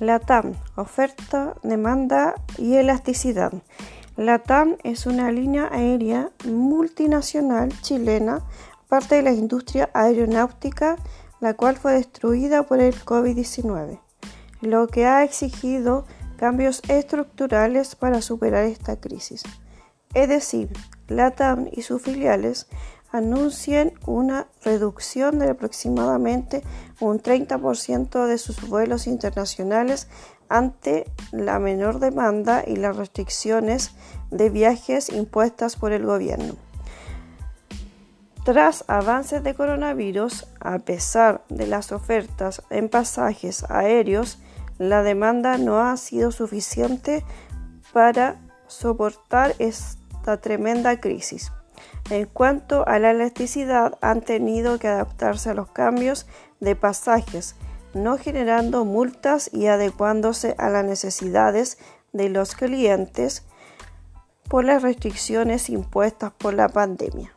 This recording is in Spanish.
La TAM, oferta, demanda y elasticidad. La TAM es una línea aérea multinacional chilena, parte de la industria aeronáutica, la cual fue destruida por el COVID-19, lo que ha exigido cambios estructurales para superar esta crisis. Es decir, la TAM y sus filiales anuncian una reducción de aproximadamente un 30% de sus vuelos internacionales ante la menor demanda y las restricciones de viajes impuestas por el gobierno. Tras avances de coronavirus, a pesar de las ofertas en pasajes aéreos, la demanda no ha sido suficiente para soportar esta tremenda crisis. En cuanto a la elasticidad, han tenido que adaptarse a los cambios de pasajes, no generando multas y adecuándose a las necesidades de los clientes por las restricciones impuestas por la pandemia.